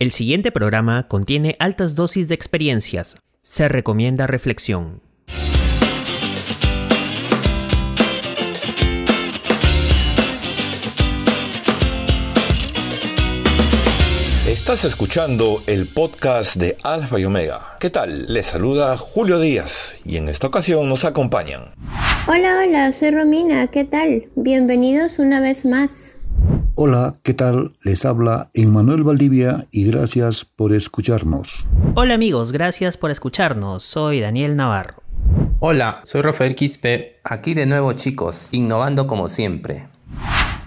El siguiente programa contiene altas dosis de experiencias. Se recomienda reflexión. Estás escuchando el podcast de Alfa y Omega. ¿Qué tal? Les saluda Julio Díaz y en esta ocasión nos acompañan. Hola, hola, soy Romina. ¿Qué tal? Bienvenidos una vez más. Hola, ¿qué tal? Les habla Emmanuel Valdivia y gracias por escucharnos. Hola amigos, gracias por escucharnos. Soy Daniel Navarro. Hola, soy Rafael Quispe. Aquí de nuevo chicos, innovando como siempre.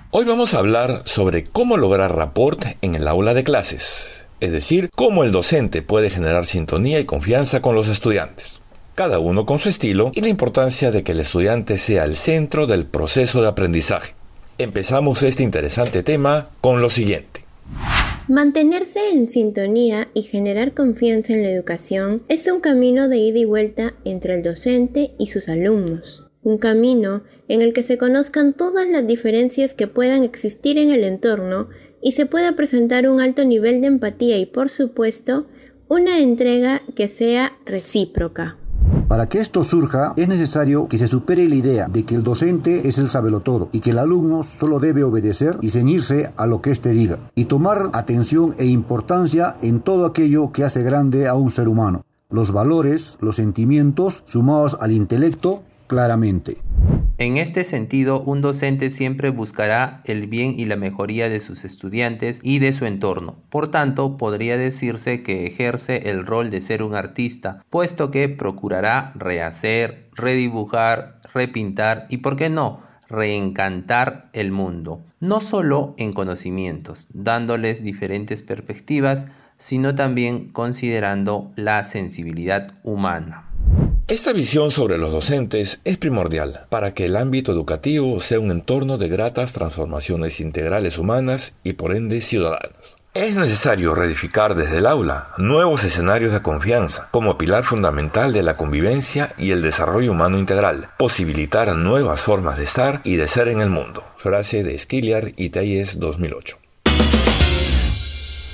Hoy vamos a hablar sobre cómo lograr rapport en el aula de clases, es decir, cómo el docente puede generar sintonía y confianza con los estudiantes, cada uno con su estilo y la importancia de que el estudiante sea el centro del proceso de aprendizaje. Empezamos este interesante tema con lo siguiente. Mantenerse en sintonía y generar confianza en la educación es un camino de ida y vuelta entre el docente y sus alumnos. Un camino en el que se conozcan todas las diferencias que puedan existir en el entorno y se pueda presentar un alto nivel de empatía y por supuesto una entrega que sea recíproca. Para que esto surja, es necesario que se supere la idea de que el docente es el sabelotodo y que el alumno solo debe obedecer y ceñirse a lo que éste diga, y tomar atención e importancia en todo aquello que hace grande a un ser humano, los valores, los sentimientos sumados al intelecto claramente. En este sentido, un docente siempre buscará el bien y la mejoría de sus estudiantes y de su entorno. Por tanto, podría decirse que ejerce el rol de ser un artista, puesto que procurará rehacer, redibujar, repintar y, por qué no, reencantar el mundo. No solo en conocimientos, dándoles diferentes perspectivas, sino también considerando la sensibilidad humana. Esta visión sobre los docentes es primordial para que el ámbito educativo sea un entorno de gratas transformaciones integrales humanas y por ende ciudadanas. Es necesario reedificar desde el aula nuevos escenarios de confianza como pilar fundamental de la convivencia y el desarrollo humano integral, posibilitar nuevas formas de estar y de ser en el mundo. Frase de Skiliar y Tayes 2008.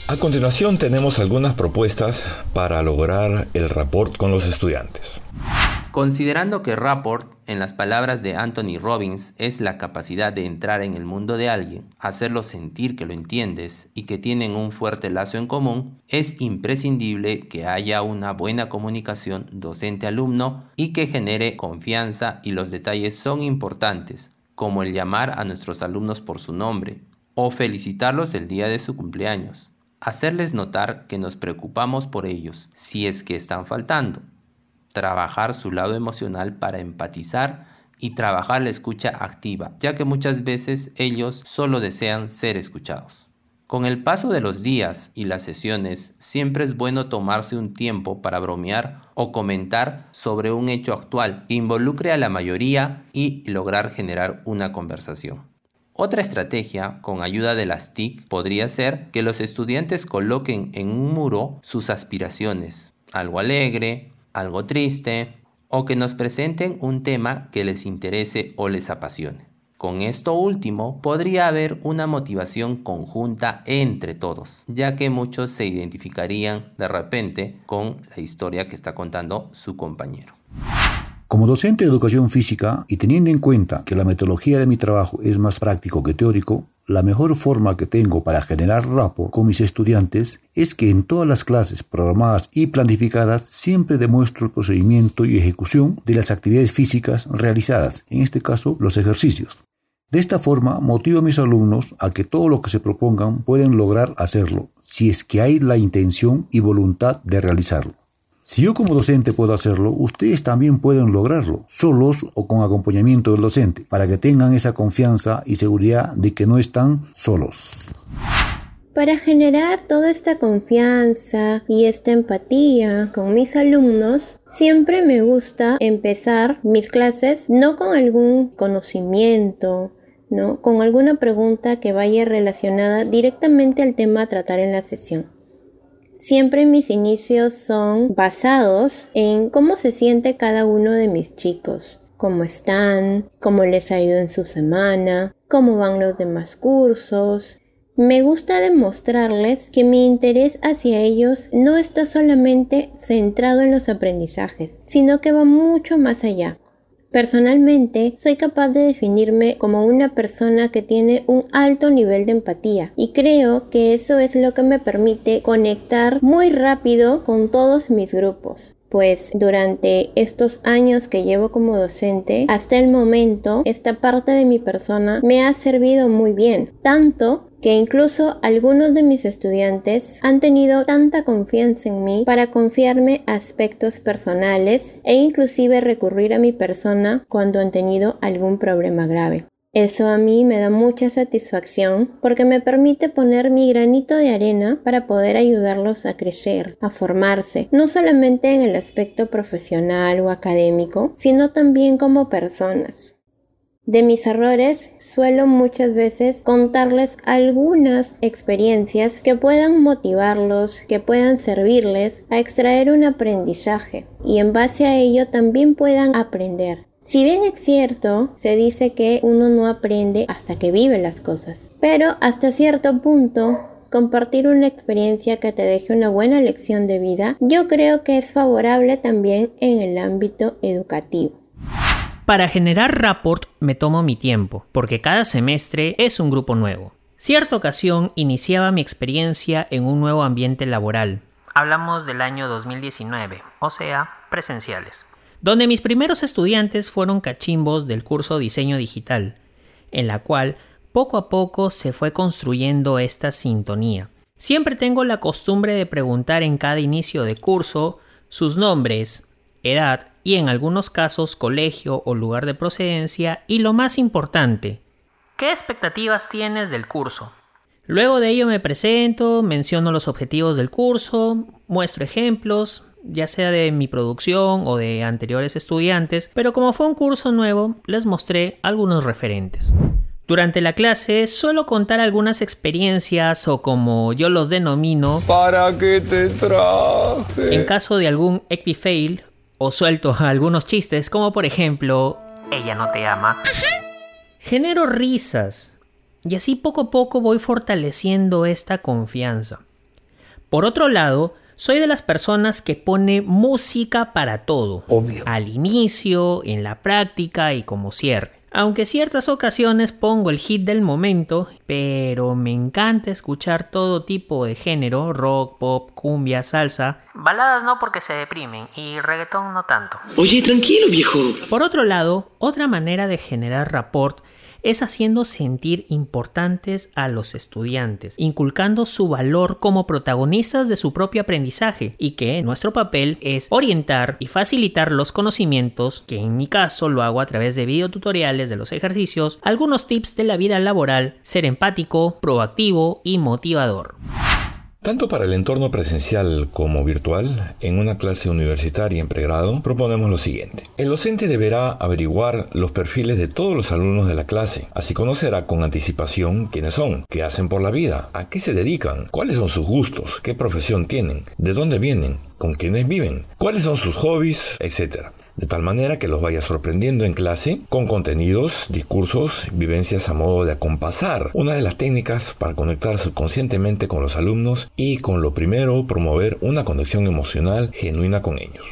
A continuación tenemos algunas propuestas para lograr el rapport con los estudiantes. Considerando que rapport, en las palabras de Anthony Robbins, es la capacidad de entrar en el mundo de alguien, hacerlo sentir que lo entiendes y que tienen un fuerte lazo en común, es imprescindible que haya una buena comunicación docente-alumno y que genere confianza y los detalles son importantes, como el llamar a nuestros alumnos por su nombre o felicitarlos el día de su cumpleaños. Hacerles notar que nos preocupamos por ellos, si es que están faltando. Trabajar su lado emocional para empatizar y trabajar la escucha activa, ya que muchas veces ellos solo desean ser escuchados. Con el paso de los días y las sesiones, siempre es bueno tomarse un tiempo para bromear o comentar sobre un hecho actual que involucre a la mayoría y lograr generar una conversación. Otra estrategia, con ayuda de las TIC, podría ser que los estudiantes coloquen en un muro sus aspiraciones, algo alegre, algo triste, o que nos presenten un tema que les interese o les apasione. Con esto último, podría haber una motivación conjunta entre todos, ya que muchos se identificarían de repente con la historia que está contando su compañero. Como docente de educación física y teniendo en cuenta que la metodología de mi trabajo es más práctico que teórico, la mejor forma que tengo para generar rapport con mis estudiantes es que en todas las clases programadas y planificadas siempre demuestro el procedimiento y ejecución de las actividades físicas realizadas, en este caso los ejercicios. De esta forma motivo a mis alumnos a que todo lo que se propongan pueden lograr hacerlo, si es que hay la intención y voluntad de realizarlo. Si yo como docente puedo hacerlo, ustedes también pueden lograrlo, solos o con acompañamiento del docente, para que tengan esa confianza y seguridad de que no están solos. Para generar toda esta confianza y esta empatía con mis alumnos, siempre me gusta empezar mis clases no con algún conocimiento, ¿no? Con alguna pregunta que vaya relacionada directamente al tema a tratar en la sesión. Siempre mis inicios son basados en cómo se siente cada uno de mis chicos, cómo están, cómo les ha ido en su semana, cómo van los demás cursos. Me gusta demostrarles que mi interés hacia ellos no está solamente centrado en los aprendizajes, sino que va mucho más allá. Personalmente, soy capaz de definirme como una persona que tiene un alto nivel de empatía y creo que eso es lo que me permite conectar muy rápido con todos mis grupos. Pues durante estos años que llevo como docente, hasta el momento, esta parte de mi persona me ha servido muy bien, tanto que incluso algunos de mis estudiantes han tenido tanta confianza en mí para confiarme aspectos personales e inclusive recurrir a mi persona cuando han tenido algún problema grave. Eso a mí me da mucha satisfacción porque me permite poner mi granito de arena para poder ayudarlos a crecer, a formarse, no solamente en el aspecto profesional o académico, sino también como personas. De mis errores suelo muchas veces contarles algunas experiencias que puedan motivarlos, que puedan servirles a extraer un aprendizaje y en base a ello también puedan aprender. Si bien es cierto, se dice que uno no aprende hasta que vive las cosas, pero hasta cierto punto compartir una experiencia que te deje una buena lección de vida, yo creo que es favorable también en el ámbito educativo. Para generar rapport me tomo mi tiempo, porque cada semestre es un grupo nuevo. Cierta ocasión iniciaba mi experiencia en un nuevo ambiente laboral. Hablamos del año 2019, o sea, presenciales donde mis primeros estudiantes fueron cachimbos del curso Diseño Digital, en la cual poco a poco se fue construyendo esta sintonía. Siempre tengo la costumbre de preguntar en cada inicio de curso sus nombres, edad y en algunos casos colegio o lugar de procedencia y lo más importante, ¿qué expectativas tienes del curso? Luego de ello me presento, menciono los objetivos del curso, muestro ejemplos, ya sea de mi producción o de anteriores estudiantes, pero como fue un curso nuevo, les mostré algunos referentes. Durante la clase suelo contar algunas experiencias o como yo los denomino ¿Para qué te traje? En caso de algún epifail o suelto algunos chistes como por ejemplo ella no te ama. Genero risas y así poco a poco voy fortaleciendo esta confianza. Por otro lado, soy de las personas que pone música para todo. Obvio. Al inicio, en la práctica y como cierre. Aunque ciertas ocasiones pongo el hit del momento, pero me encanta escuchar todo tipo de género, rock, pop, cumbia, salsa. Baladas no porque se deprimen y reggaetón no tanto. Oye, tranquilo viejo. Por otro lado, otra manera de generar rapport es haciendo sentir importantes a los estudiantes, inculcando su valor como protagonistas de su propio aprendizaje y que nuestro papel es orientar y facilitar los conocimientos, que en mi caso lo hago a través de videotutoriales de los ejercicios, algunos tips de la vida laboral, ser empático, proactivo y motivador. Tanto para el entorno presencial como virtual, en una clase universitaria en pregrado, proponemos lo siguiente. El docente deberá averiguar los perfiles de todos los alumnos de la clase, así conocerá con anticipación quiénes son, qué hacen por la vida, a qué se dedican, cuáles son sus gustos, qué profesión tienen, de dónde vienen, con quiénes viven, cuáles son sus hobbies, etc de tal manera que los vaya sorprendiendo en clase con contenidos, discursos, vivencias a modo de acompasar, una de las técnicas para conectar subconscientemente con los alumnos y con lo primero promover una conexión emocional genuina con ellos.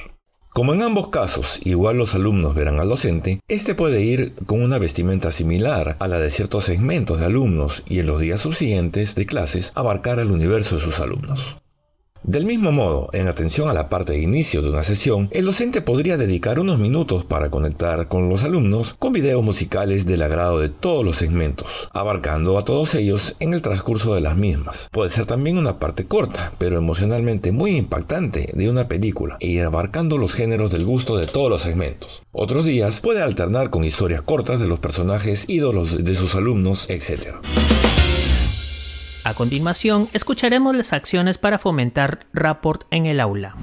Como en ambos casos igual los alumnos verán al docente, este puede ir con una vestimenta similar a la de ciertos segmentos de alumnos y en los días subsiguientes de clases abarcar al universo de sus alumnos. Del mismo modo, en atención a la parte de inicio de una sesión, el docente podría dedicar unos minutos para conectar con los alumnos con videos musicales del agrado de todos los segmentos, abarcando a todos ellos en el transcurso de las mismas. Puede ser también una parte corta, pero emocionalmente muy impactante de una película, ir abarcando los géneros del gusto de todos los segmentos. Otros días puede alternar con historias cortas de los personajes ídolos de sus alumnos, etc. A continuación, escucharemos las acciones para fomentar rapport en el aula.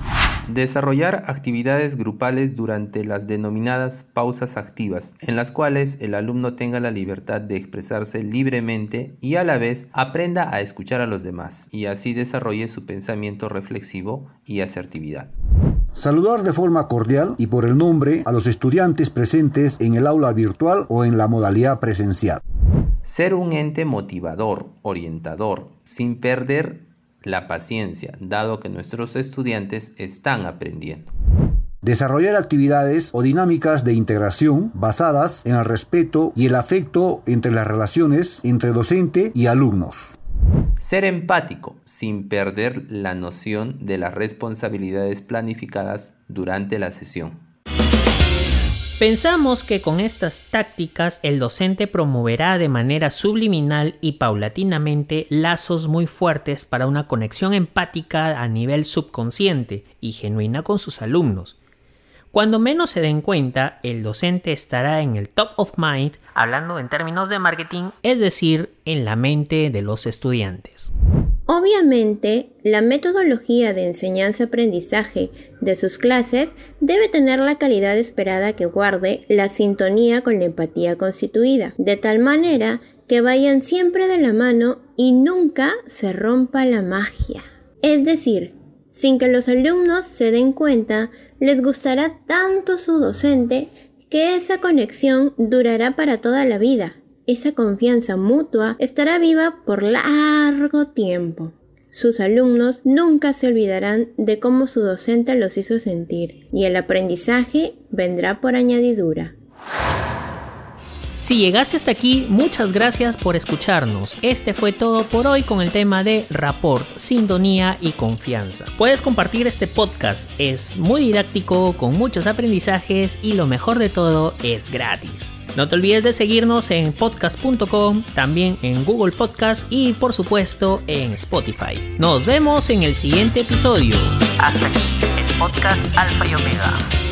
Desarrollar actividades grupales durante las denominadas pausas activas, en las cuales el alumno tenga la libertad de expresarse libremente y a la vez aprenda a escuchar a los demás y así desarrolle su pensamiento reflexivo y asertividad. Saludar de forma cordial y por el nombre a los estudiantes presentes en el aula virtual o en la modalidad presencial. Ser un ente motivador, orientador, sin perder la paciencia, dado que nuestros estudiantes están aprendiendo. Desarrollar actividades o dinámicas de integración basadas en el respeto y el afecto entre las relaciones entre docente y alumnos. Ser empático sin perder la noción de las responsabilidades planificadas durante la sesión. Pensamos que con estas tácticas el docente promoverá de manera subliminal y paulatinamente lazos muy fuertes para una conexión empática a nivel subconsciente y genuina con sus alumnos, cuando menos se den cuenta, el docente estará en el top of mind, hablando en términos de marketing, es decir, en la mente de los estudiantes. Obviamente, la metodología de enseñanza-aprendizaje de sus clases debe tener la calidad esperada que guarde la sintonía con la empatía constituida, de tal manera que vayan siempre de la mano y nunca se rompa la magia. Es decir, sin que los alumnos se den cuenta les gustará tanto su docente que esa conexión durará para toda la vida. Esa confianza mutua estará viva por largo tiempo. Sus alumnos nunca se olvidarán de cómo su docente los hizo sentir y el aprendizaje vendrá por añadidura. Si llegaste hasta aquí, muchas gracias por escucharnos. Este fue todo por hoy con el tema de rapport, sintonía y confianza. Puedes compartir este podcast, es muy didáctico, con muchos aprendizajes y lo mejor de todo es gratis. No te olvides de seguirnos en podcast.com, también en Google Podcast y por supuesto en Spotify. Nos vemos en el siguiente episodio. Hasta aquí el podcast Alfa y Omega.